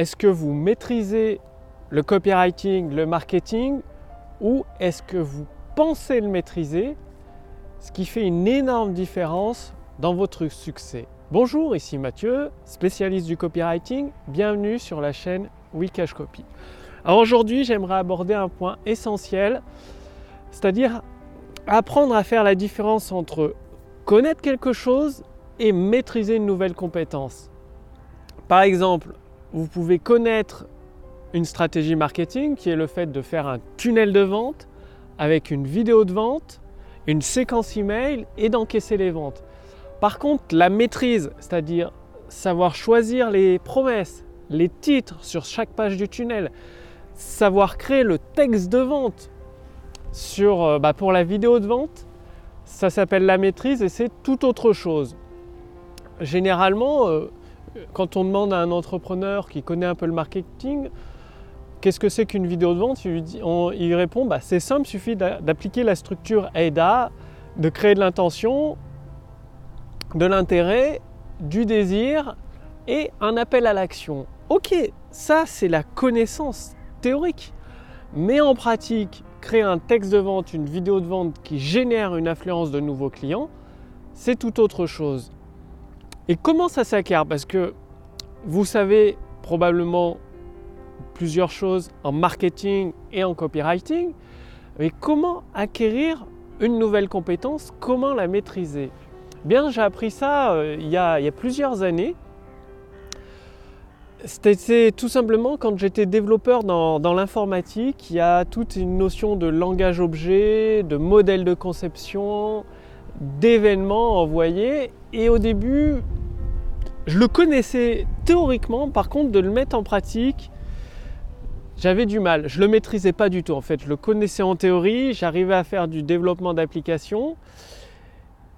est-ce que vous maîtrisez le copywriting, le marketing, ou est-ce que vous pensez le maîtriser, ce qui fait une énorme différence dans votre succès? Bonjour, ici Mathieu, spécialiste du copywriting. Bienvenue sur la chaîne Wikash Copy. Alors aujourd'hui, j'aimerais aborder un point essentiel, c'est-à-dire apprendre à faire la différence entre connaître quelque chose et maîtriser une nouvelle compétence. Par exemple, vous pouvez connaître une stratégie marketing qui est le fait de faire un tunnel de vente avec une vidéo de vente, une séquence email et d'encaisser les ventes. Par contre, la maîtrise, c'est-à-dire savoir choisir les promesses, les titres sur chaque page du tunnel, savoir créer le texte de vente sur, euh, bah, pour la vidéo de vente, ça s'appelle la maîtrise et c'est tout autre chose. Généralement, euh, quand on demande à un entrepreneur qui connaît un peu le marketing, qu'est-ce que c'est qu'une vidéo de vente il, répond bah, c'est simple, il suffit d'appliquer la structure AIDA, de créer de l'intention, de l'intérêt, du désir et un appel à l'action. Ok, ça c'est la connaissance théorique. Mais en pratique, créer un texte de vente, une vidéo de vente qui génère une affluence de nouveaux clients, c'est tout autre chose. Et comment ça s'acquiert? Parce que vous savez probablement plusieurs choses en marketing et en copywriting, mais comment acquérir une nouvelle compétence? Comment la maîtriser? Bien, j'ai appris ça euh, il, y a, il y a plusieurs années. C'était tout simplement quand j'étais développeur dans, dans l'informatique, il y a toute une notion de langage objet, de modèle de conception, d'événements envoyés. Et au début, je le connaissais théoriquement, par contre, de le mettre en pratique, j'avais du mal. Je le maîtrisais pas du tout en fait. Je le connaissais en théorie, j'arrivais à faire du développement d'applications.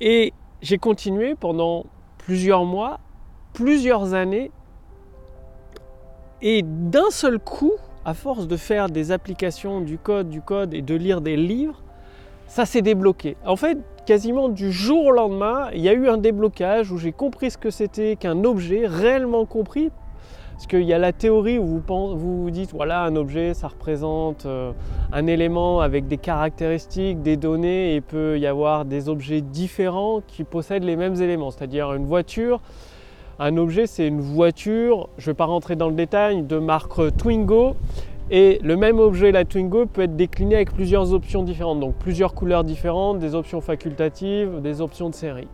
Et j'ai continué pendant plusieurs mois, plusieurs années. Et d'un seul coup, à force de faire des applications, du code, du code et de lire des livres, ça s'est débloqué. En fait, quasiment du jour au lendemain, il y a eu un déblocage où j'ai compris ce que c'était qu'un objet, réellement compris. Parce qu'il y a la théorie où vous, vous dites, voilà, un objet, ça représente euh, un élément avec des caractéristiques, des données, et peut y avoir des objets différents qui possèdent les mêmes éléments. C'est-à-dire une voiture, un objet, c'est une voiture, je ne vais pas rentrer dans le détail, de marque Twingo, et le même objet, la Twingo, peut être décliné avec plusieurs options différentes, donc plusieurs couleurs différentes, des options facultatives, des options de série.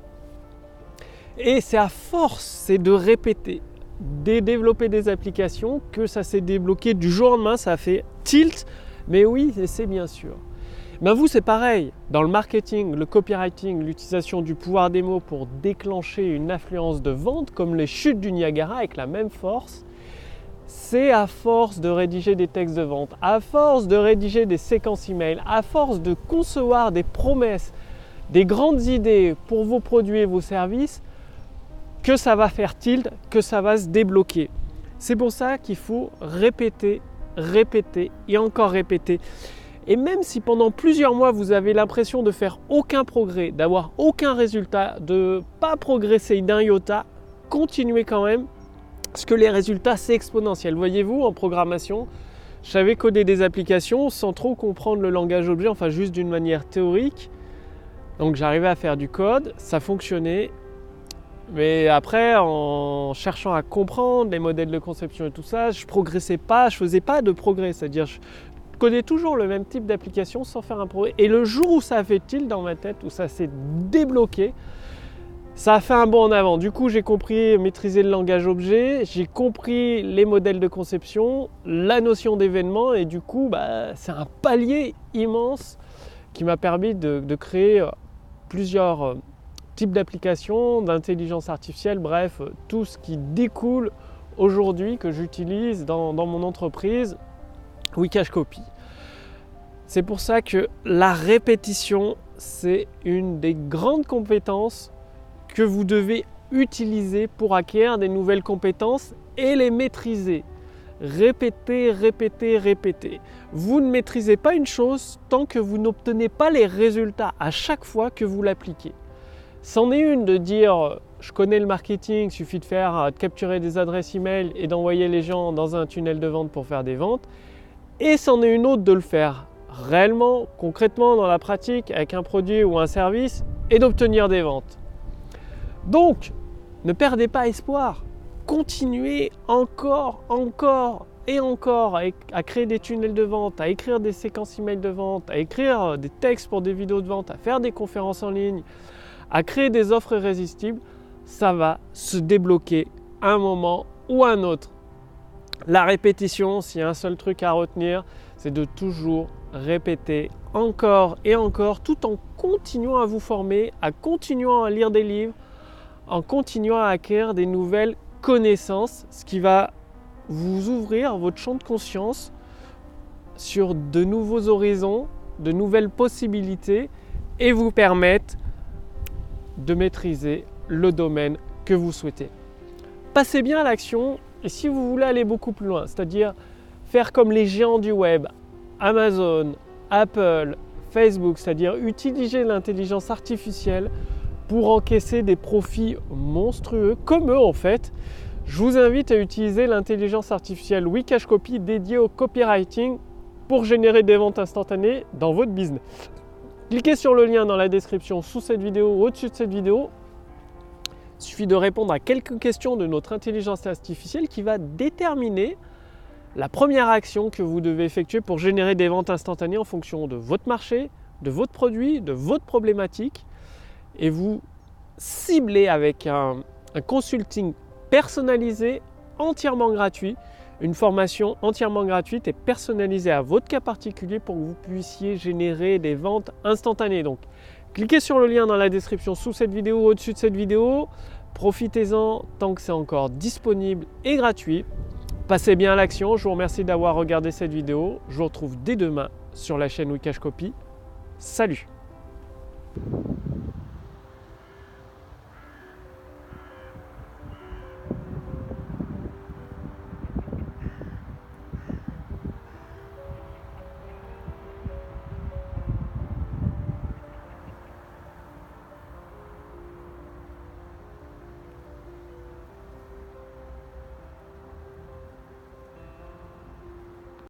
Et c'est à force, c'est de répéter, de développer des applications que ça s'est débloqué du jour au lendemain, ça a fait tilt, mais oui, c'est bien sûr. Ben vous, c'est pareil. Dans le marketing, le copywriting, l'utilisation du pouvoir des mots pour déclencher une affluence de vente, comme les chutes du Niagara avec la même force, c'est à force de rédiger des textes de vente, à force de rédiger des séquences email, à force de concevoir des promesses, des grandes idées pour vos produits et vos services, que ça va faire tilt, que ça va se débloquer. C'est pour ça qu'il faut répéter, répéter et encore répéter. Et même si pendant plusieurs mois vous avez l'impression de faire aucun progrès, d'avoir aucun résultat, de pas progresser d'un iota, continuez quand même parce que les résultats, c'est exponentiel. Voyez-vous, en programmation, je savais coder des applications sans trop comprendre le langage objet, enfin juste d'une manière théorique. Donc j'arrivais à faire du code, ça fonctionnait. Mais après, en cherchant à comprendre les modèles de conception et tout ça, je progressais pas, je faisais pas de progrès. C'est-à-dire, je codais toujours le même type d'application sans faire un progrès. Et le jour où ça a fait tilt dans ma tête, où ça s'est débloqué, ça a fait un bond en avant. Du coup, j'ai compris maîtriser le langage objet, j'ai compris les modèles de conception, la notion d'événement, et du coup, bah, c'est un palier immense qui m'a permis de, créer euh, plusieurs euh, types d'applications, d'intelligence artificielle, bref, tout ce qui découle aujourd'hui que j'utilise dans, dans, mon entreprise Wikash Copy. C'est pour ça que la répétition, c'est une des grandes compétences que vous devez utiliser pour acquérir des nouvelles compétences et les maîtriser. Répétez, répétez, répétez. Vous ne maîtrisez pas une chose tant que vous n'obtenez pas les résultats à chaque fois que vous l'appliquez. C'en est une de dire je connais le marketing, suffit de faire euh, de capturer des adresses email et d'envoyer les gens dans un tunnel de vente pour faire des ventes. Et c'en est une autre de le faire réellement, concrètement dans la pratique avec un produit ou un service et d'obtenir des ventes. Donc, ne perdez pas espoir. Continuez encore, encore et encore à, créer des tunnels de vente, à écrire des séquences email de vente, à écrire des textes pour des vidéos de vente, à faire des conférences en ligne, à créer des offres irrésistibles, ça va se débloquer un moment ou un autre. La répétition, s'il y a un seul truc à retenir, c'est de toujours répéter encore et encore tout en continuant à vous former, à continuant à lire des livres, en continuant à acquérir des nouvelles connaissances, ce qui va vous ouvrir votre champ de conscience sur de nouveaux horizons, de nouvelles possibilités et vous permettre de maîtriser le domaine que vous souhaitez. Passez bien à l'action et si vous voulez aller beaucoup plus loin, c'est-à-dire faire comme les géants du web, Amazon, Apple, Facebook, c'est-à-dire utiliser l'intelligence artificielle pour encaisser des profits monstrueux, comme eux en fait, je vous invite à utiliser l'intelligence artificielle Wikash Copy dédiée au copywriting pour générer des ventes instantanées dans votre business. Cliquez sur le lien dans la description sous cette vidéo ou au-dessus de cette vidéo. Il suffit de répondre à quelques questions de notre intelligence artificielle qui va déterminer la première action que vous devez effectuer pour générer des ventes instantanées en fonction de votre marché, de votre produit, de votre problématique. Et vous ciblez avec un, consulting personnalisé, entièrement gratuit, une formation entièrement gratuite et personnalisée à votre cas particulier pour que vous puissiez générer des ventes instantanées. Donc, cliquez sur le lien dans la description sous cette vidéo au-dessus de cette vidéo. Profitez-en tant que c'est encore disponible et gratuit. Passez bien à l'action. Je vous remercie d'avoir regardé cette vidéo. Je vous retrouve dès demain sur la chaîne Wikash Copy. Salut